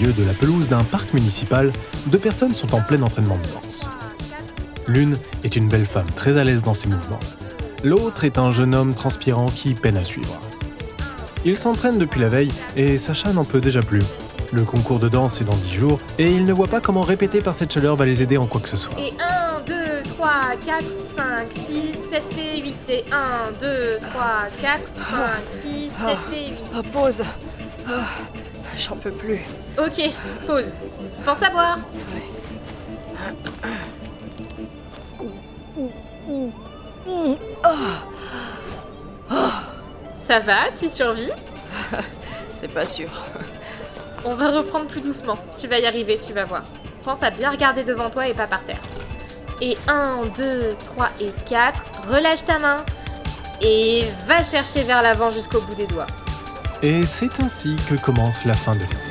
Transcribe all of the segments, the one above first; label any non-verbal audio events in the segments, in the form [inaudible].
milieu de la pelouse d'un parc municipal, deux personnes sont en plein entraînement de danse. L'une est une belle femme très à l'aise dans ses mouvements. L'autre est un jeune homme transpirant qui peine à suivre. Ils s'entraînent depuis la veille et Sacha n'en peut déjà plus. Le concours de danse est dans 10 jours et il ne voit pas comment répéter par cette chaleur va les aider en quoi que ce soit. Et 1, 2, 3, 4, 5, 6, 7 et 8. Et 1, 2, 3, 4, 5, 6, 7 et 8. Ah, pause. Ah, J'en peux plus. Ok, pause. Pense à boire. Ça va, tu survis? [laughs] C'est pas sûr. On va reprendre plus doucement. Tu vas y arriver, tu vas voir. Pense à bien regarder devant toi et pas par terre. Et 1, 2, 3 et 4. Relâche ta main. Et va chercher vers l'avant jusqu'au bout des doigts. Et c'est ainsi que commence la fin de l'année.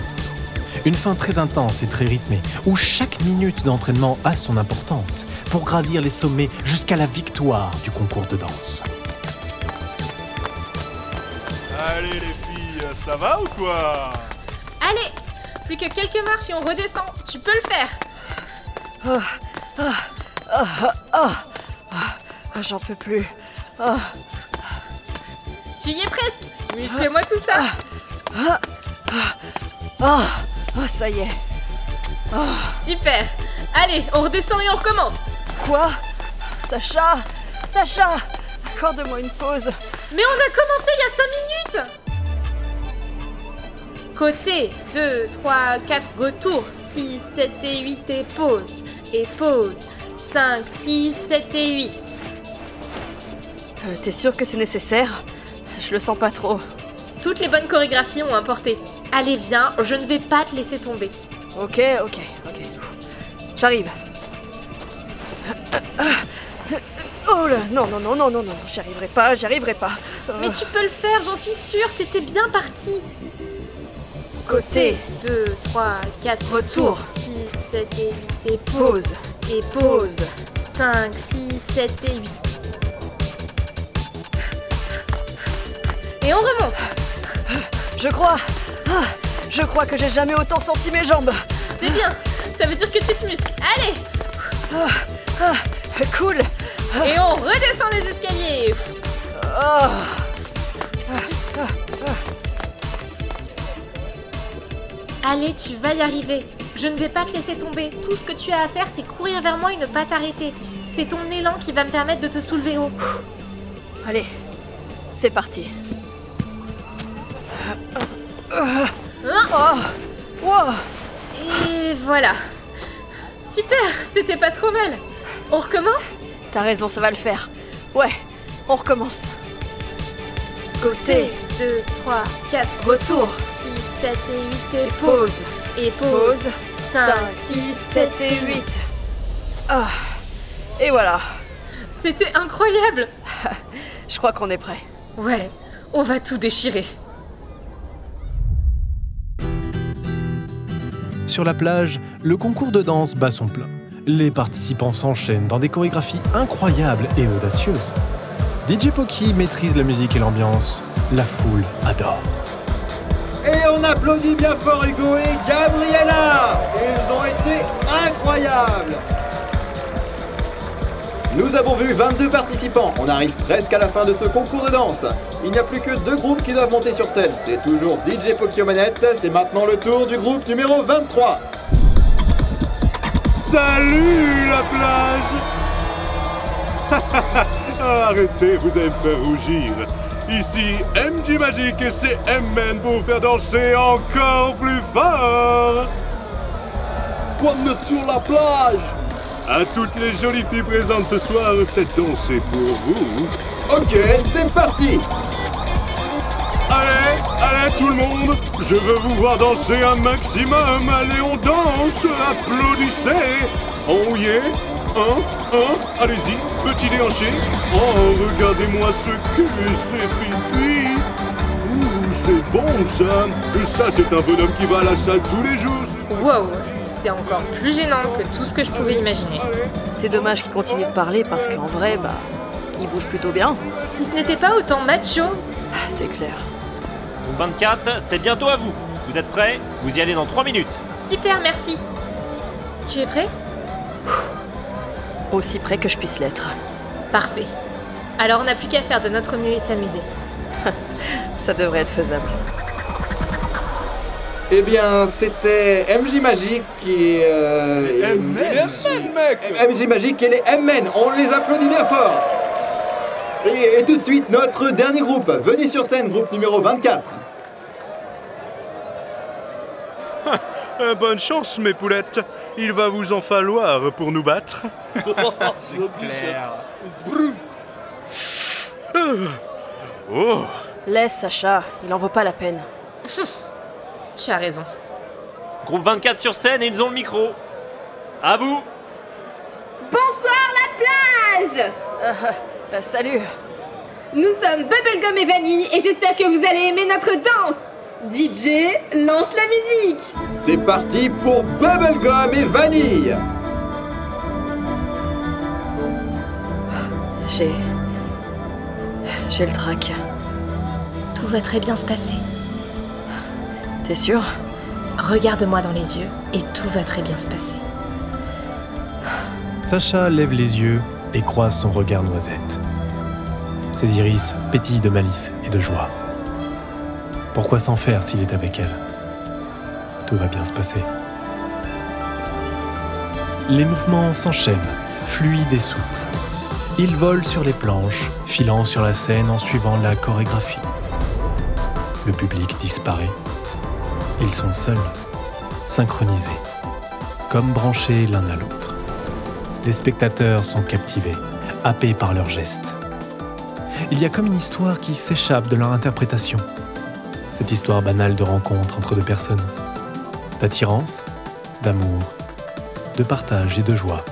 Une fin très intense et très rythmée, où chaque minute d'entraînement a son importance pour gravir les sommets jusqu'à la victoire du concours de danse. Allez les filles, ça va ou quoi? Allez Plus que quelques marches et on redescend. Tu peux le faire. Ah, J'en peux plus. Ah, Tu y es presque. Muscle-moi tout ça. Ah, ça y est. Super. Allez, on redescend et on recommence. Quoi? Sacha Sacha Accorde-moi une pause. Mais on a commencé il y a 5 minutes Côté 2, 3, 4, retour 6, 7 et 8 et pause. Et pause 5, 6, 7 et 8. Euh, T'es sûr que c'est nécessaire? Je le sens pas trop. Toutes les bonnes chorégraphies ont importé. Allez, viens, je ne vais pas te laisser tomber. Ok, ok, ok. J'arrive. Oh là, non, non, non, non, non, non, j'y arriverai pas, j'y arriverai pas. Euh, Mais tu peux le faire, j'en suis sûre, t'étais bien parti. côté, 2, 3, 4, Retour. 6, 7 et 8 et pause. pause, Et pause 5, 6, 7 et 8. Et on remonte. Je crois. Ah, je crois que j'ai jamais autant senti mes jambes. C'est bien. Ça veut dire que tu te muscles. Allez Ah, cool. Et on redescend les escaliers. Ah, Allez, tu vas y arriver. Je ne vais pas te laisser tomber. Tout ce que tu as à faire, c'est courir vers moi et ne pas t'arrêter. C'est ton élan qui va me permettre de te soulever haut. allez, c'est parti. Hein Oh, wow. Et voilà. Super, c'était pas trop mal. On recommence? T'as raison, ça va le faire. Ouais, on recommence. Côté, 2, 3, 4, retour, 6, 7 et 8 et pause. Et pause. pause, 5, 6, 7 et 8. Ah, et voilà. C'était incroyable. [laughs] Je crois qu'on est prêt. Ouais, on va tout déchirer. Sur la plage, le concours de danse bat son plein. Les participants s'enchaînent dans des chorégraphies incroyables et audacieuses. DJ Poki maîtrise la musique et l'ambiance. La foule adore. Et on applaudit bien fort Hugo et Gabriella Ils ont été incroyables Nous avons vu 22 participants. On arrive presque à la fin de ce concours de danse. Il n'y a plus que deux groupes qui doivent monter sur scène. C'est toujours DJ manettes. C'est maintenant le tour du groupe numéro 23. Salut la plage [laughs] Ah, Arrêtez, vous allez me faire rougir. Ici MG Magic et c'est M-Man pour vous faire danser encore plus fort Quoi de sur la plage À toutes les jolies filles présentes ce soir, cette danse est pour vous. Ok, c'est parti Allez, allez tout le monde, je veux vous voir danser un maximum. Allez, on danse, applaudissez. Oh yeah, un, un, allez-y, petit déhanché. Oh, regardez-moi ce cul, c'est pipi. Ouh, c'est bon ça. Ça, c'est un bonhomme qui va à la salle tous les jours. Wow, c'est encore plus gênant que tout ce que je pouvais imaginer. C'est dommage qu'il continue de parler parce qu'en vrai, bah, il bouge plutôt bien. Si ce n'était pas autant macho, Ah, C'est clair. 24, c'est bientôt à vous. Vous êtes prêts? Vous y allez dans 3 minutes. Super, merci. Tu es prêt? Aussi près que je puisse l'être. Parfait. Alors on n'a plus qu'à faire de notre mieux et s'amuser. [laughs] Ça devrait être faisable. Eh bien, c'était MJ Magic qui. Euh, et- MJ Magic et les MN, on les applaudit bien fort et, et tout de suite, notre dernier groupe, venez sur scène, groupe numéro 24. Euh, [laughs] bonne chance, mes poulettes. Il va vous en falloir pour nous battre. [laughs] Oh, Laisse Sacha, il en vaut pas la peine. [laughs] Tu as raison. Groupe 24 sur scène et ils ont le micro. À vous Bonsoir la plage Euh, salut Nous sommes Bubblegum et Vanille et j'espère que vous allez aimer notre danse DJ, lance la musique C'est parti pour Bubblegum et Vanille J'ai. J'ai le trac. Tout va très bien se passer. T'es sûr? Regarde-moi dans les yeux et tout va très bien se passer. Sacha lève les yeux et croise son regard noisette. Ses iris pétillent de malice et de joie. Pourquoi s'en faire s'il est avec elle? Tout va bien se passer. Les mouvements s'enchaînent, fluides et souples. Ils volent sur les planches, filant sur la scène en suivant la chorégraphie. Le public disparaît. Ils sont seuls, synchronisés, comme branchés l'un à l'autre. Les spectateurs sont captivés, happés par leurs gestes. Il y a comme une histoire qui s'échappe de leur interprétation. Cette histoire banale de rencontre entre deux personnes. D'attirance, d'amour, de partage et de joie.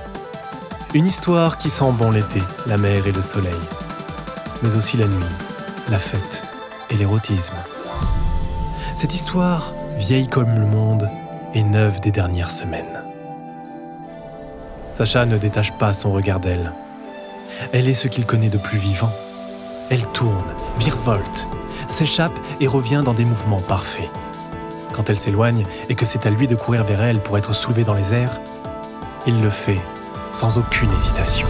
Une histoire qui sent bon l'été, la mer et le soleil. Mais aussi la nuit, la fête et l'érotisme. Cette histoire, vieille comme le monde, est neuve des dernières semaines. Sacha ne détache pas son regard d'elle. Elle est ce qu'il connaît de plus vivant. Elle tourne, virevolte, s'échappe et revient dans des mouvements parfaits. Quand elle s'éloigne et que c'est à lui de courir vers elle pour être soulevé dans les airs, il le fait sans aucune hésitation.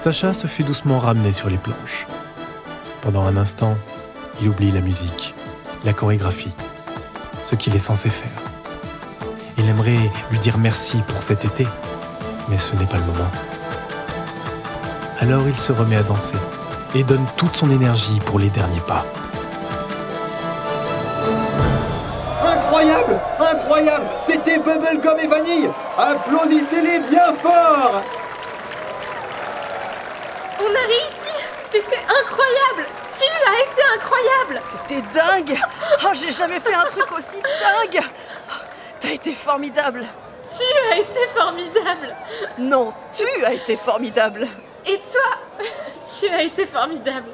Sacha se fait doucement ramener sur les planches. Pendant un instant, il oublie la musique, la chorégraphie, ce qu'il est censé faire. Il aimerait lui dire merci pour cet été, mais ce n'est pas le moment. Alors il se remet à danser et donne toute son énergie pour les derniers pas. Incroyable Incroyable C'était Bubblegum et Vanille Applaudissez-les bien fort On a réussi C'était incroyable. Tu as été incroyable. C'était dingue. Oh, j'ai jamais fait un truc aussi dingue. T'as été formidable. Tu as été formidable. Non, tu as été formidable. Et toi Tu as été formidable.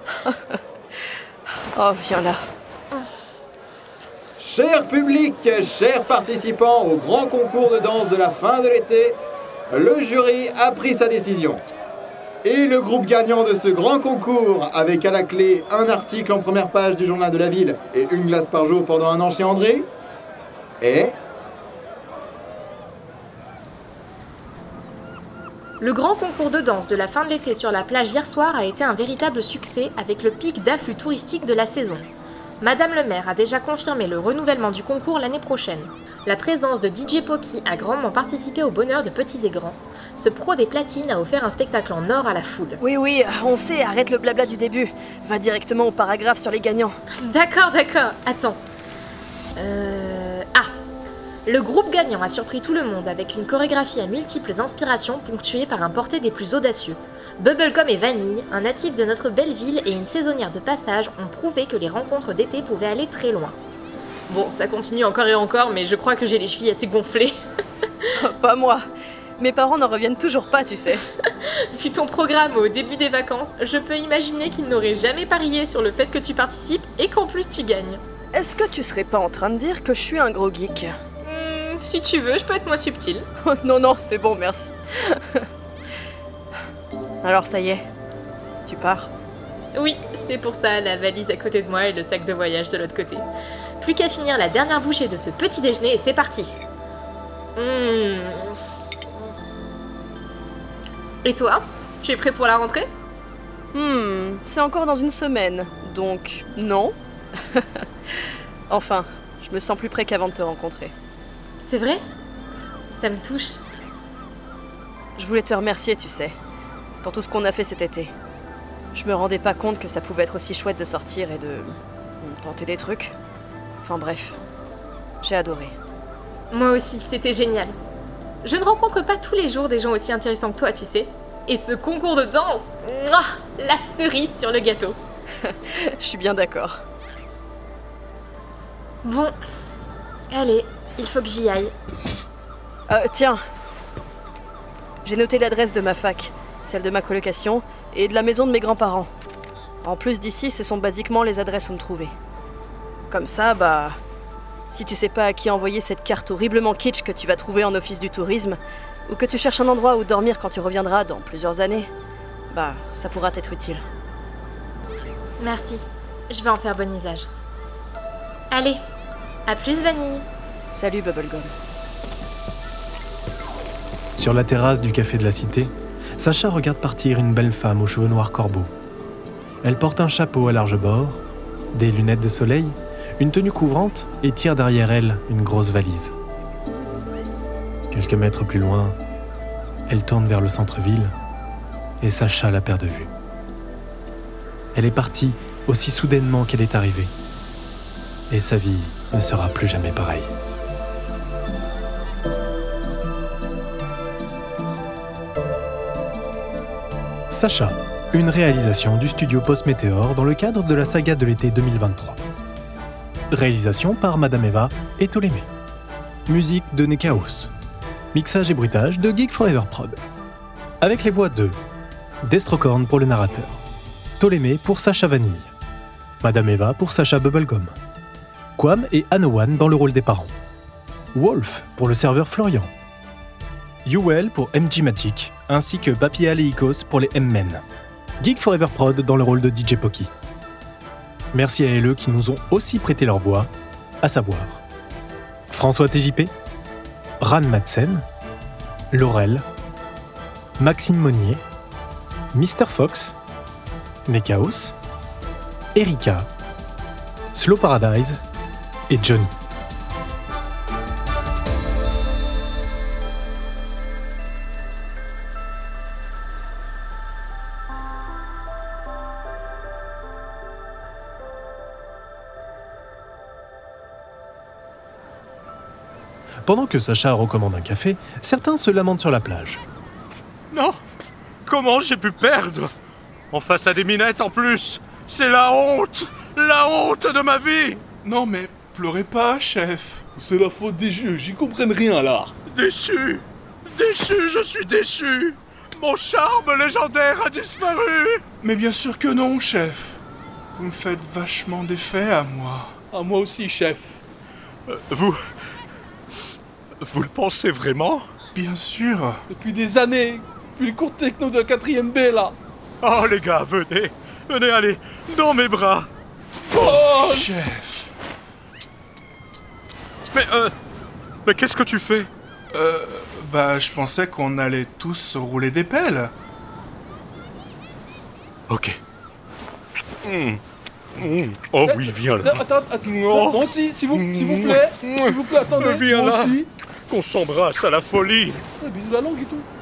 Oh, viens là. Cher public, chers participants au grand concours de danse de la fin de l'été, le jury a pris sa décision. Et le groupe gagnant de ce grand concours, avec à la clé un article en première page du journal de la ville et une glace par jour pendant un an chez André, est Le grand concours de danse de la fin de l'été sur la plage hier soir a été un véritable succès avec le pic d'afflux touristique de la saison. Madame le maire a déjà confirmé le renouvellement du concours l'année prochaine. La présence de DJ Poki a grandement participé au bonheur de petits et grands. Ce pro des platines a offert un spectacle en or à la foule. Oui, oui, on sait, arrête le blabla du début. Va directement au paragraphe sur les gagnants. [laughs] D'accord, d'accord, attends. Euh... Ah Le groupe gagnant a surpris tout le monde avec une chorégraphie à multiples inspirations ponctuée par un porté des plus audacieux. Bubblegum et Vanille, un natif de notre belle ville et une saisonnière de passage, ont prouvé que les rencontres d'été pouvaient aller très loin. Bon, ça continue encore et encore, mais je crois que j'ai les chevilles assez gonflées. [laughs] Pas moi. Mes parents n'en reviennent toujours pas, tu sais. [laughs] Vu ton programme au début des vacances, je peux imaginer qu'ils n'auraient jamais parié sur le fait que tu participes et qu'en plus tu gagnes. Est-ce que tu serais pas en train de dire que je suis un gros geek Hmm, si tu veux, je peux être moins subtil. [laughs] Oh, Non, non, c'est bon, merci. Alors ça y est, tu pars Oui, c'est pour ça, la valise à côté de moi et le sac de voyage de l'autre côté. Plus qu'à finir la dernière bouchée de ce petit déjeuner et c'est parti. Mmh. Et toi Tu es prêt pour la rentrée? Hmm, c'est encore dans une semaine, donc non. [laughs] enfin, je me sens plus près qu'avant de te rencontrer. C'est vrai? Ça me touche. Je voulais te remercier, tu sais, pour tout ce qu'on a fait cet été. Je me rendais pas compte que ça pouvait être aussi chouette de sortir et de tenter des trucs. Enfin bref, j'ai adoré. Moi aussi, c'était génial. Je ne rencontre pas tous les jours des gens aussi intéressants que toi, tu sais. Et ce concours de danse, mouah, la cerise sur le gâteau. [laughs] Je suis bien d'accord. Bon, allez, il faut que j'y aille. Euh, tiens. J'ai noté l'adresse de ma fac, celle de ma colocation et de la maison de mes grands-parents. En plus d'ici, ce sont basiquement les adresses où me trouver. Comme ça, bah. Si tu sais pas à qui envoyer cette carte horriblement kitsch que tu vas trouver en office du tourisme, ou que tu cherches un endroit où dormir quand tu reviendras dans plusieurs années, bah, ça pourra t'être utile. Merci, je vais en faire bon usage. Allez, à plus Vanille. Salut Bubblegum. Sur la terrasse du café de la cité, Sacha regarde partir une belle femme aux cheveux noirs corbeaux. Elle porte un chapeau à large bord, des lunettes de soleil, une tenue couvrante et tire derrière elle une grosse valise. Quelques mètres plus loin, elle tourne vers le centre-ville et Sacha la perd de vue. Elle est partie aussi soudainement qu'elle est arrivée. Et sa vie ne sera plus jamais pareille. Sacha, une réalisation du studio Post Météor dans le cadre de la saga de l'été 2023. Réalisation par Madame Eva et Ptolémée. Musique de Nekaos. Mixage et bruitage de Geek Forever Prod. Avec les voix de Destrocorn pour le narrateur, Ptolémée pour Sacha Vanille, Madame Eva pour Sacha Bubblegum, Quam et Anowan dans le rôle des parents, Wolf pour le serveur Florian, Yuel pour MG Magic, ainsi que Bapi Aleikos pour les M-Men. Geek Forever Prod dans le rôle de DJ Poki. Merci à eux qui nous ont aussi prêté leur voix, à savoir François TJP, Ran Madsen, Laurel, Maxime Monnier, Mr. Fox, Nekaos, Erika, Slow Paradise et Johnny. Pendant que Sacha recommande un café, certains se lamentent sur la plage. Non Comment j'ai pu perdre? En face à des minettes en plus C'est la honte La honte de ma vie Non mais pleurez pas, chef. C'est la faute des jeux, j'y comprends rien là. Déçu Déçu, je suis déçu Mon charme légendaire a disparu Mais bien sûr que non, chef. Vous me faites vachement d'effet à moi. À moi aussi, chef. Euh, Vous... Vous le pensez vraiment? Bien sûr. Depuis des années. Depuis le cours techno de la 4ème B là. Oh les gars, venez Venez, allez Dans mes bras Oh, chef. Mais euh... Mais qu'est-ce que tu fais? Euh, bah, je pensais qu'on allait tous rouler des pelles. Ok. Oh oui, viens là. Attends, attends, moi aussi, s'il vous, s'il vous plaît. S'il vous plaît, attendez. Viens moi là. aussi. Qu'on s'embrasse à la folie Bisous la langue et tout.